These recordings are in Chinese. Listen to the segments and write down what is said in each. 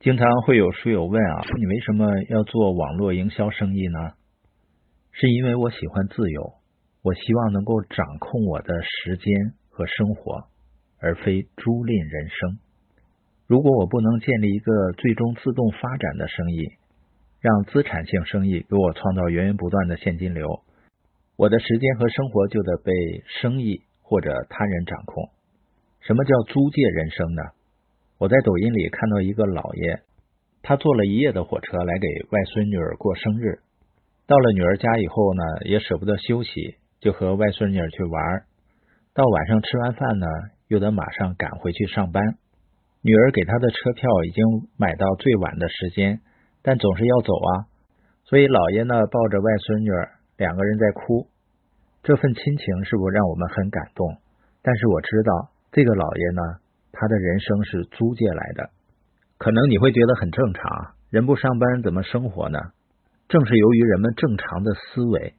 经常会有书友问啊，你为什么要做网络营销生意呢？是因为我喜欢自由，我希望能够掌控我的时间和生活，而非租赁人生。如果我不能建立一个最终自动发展的生意，让资产性生意给我创造源源不断的现金流，我的时间和生活就得被生意或者他人掌控。什么叫租借人生呢？我在抖音里看到一个老爷，他坐了一夜的火车来给外孙女儿过生日。到了女儿家以后呢，也舍不得休息，就和外孙女儿去玩。到晚上吃完饭呢，又得马上赶回去上班。女儿给他的车票已经买到最晚的时间，但总是要走啊。所以老爷呢，抱着外孙女儿，两个人在哭。这份亲情是不是让我们很感动？但是我知道这个老爷呢。他的人生是租借来的，可能你会觉得很正常，人不上班怎么生活呢？正是由于人们正常的思维，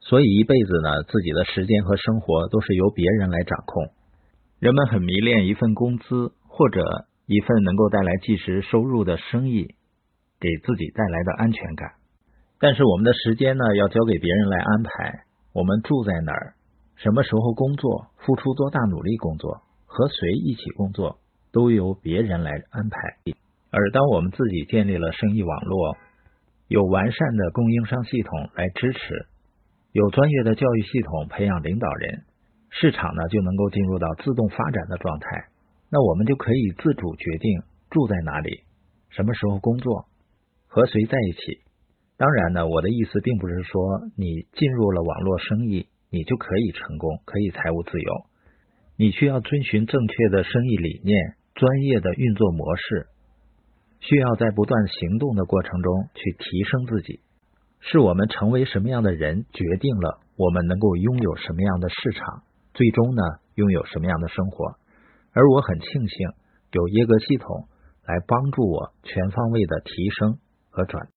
所以一辈子呢，自己的时间和生活都是由别人来掌控。人们很迷恋一份工资或者一份能够带来即时收入的生意，给自己带来的安全感。但是我们的时间呢，要交给别人来安排。我们住在哪儿，什么时候工作，付出多大努力工作。和谁一起工作都由别人来安排，而当我们自己建立了生意网络，有完善的供应商系统来支持，有专业的教育系统培养领导人，市场呢就能够进入到自动发展的状态。那我们就可以自主决定住在哪里，什么时候工作，和谁在一起。当然呢，我的意思并不是说你进入了网络生意，你就可以成功，可以财务自由。你需要遵循正确的生意理念、专业的运作模式，需要在不断行动的过程中去提升自己。是我们成为什么样的人，决定了我们能够拥有什么样的市场，最终呢，拥有什么样的生活。而我很庆幸有耶格系统来帮助我全方位的提升和转。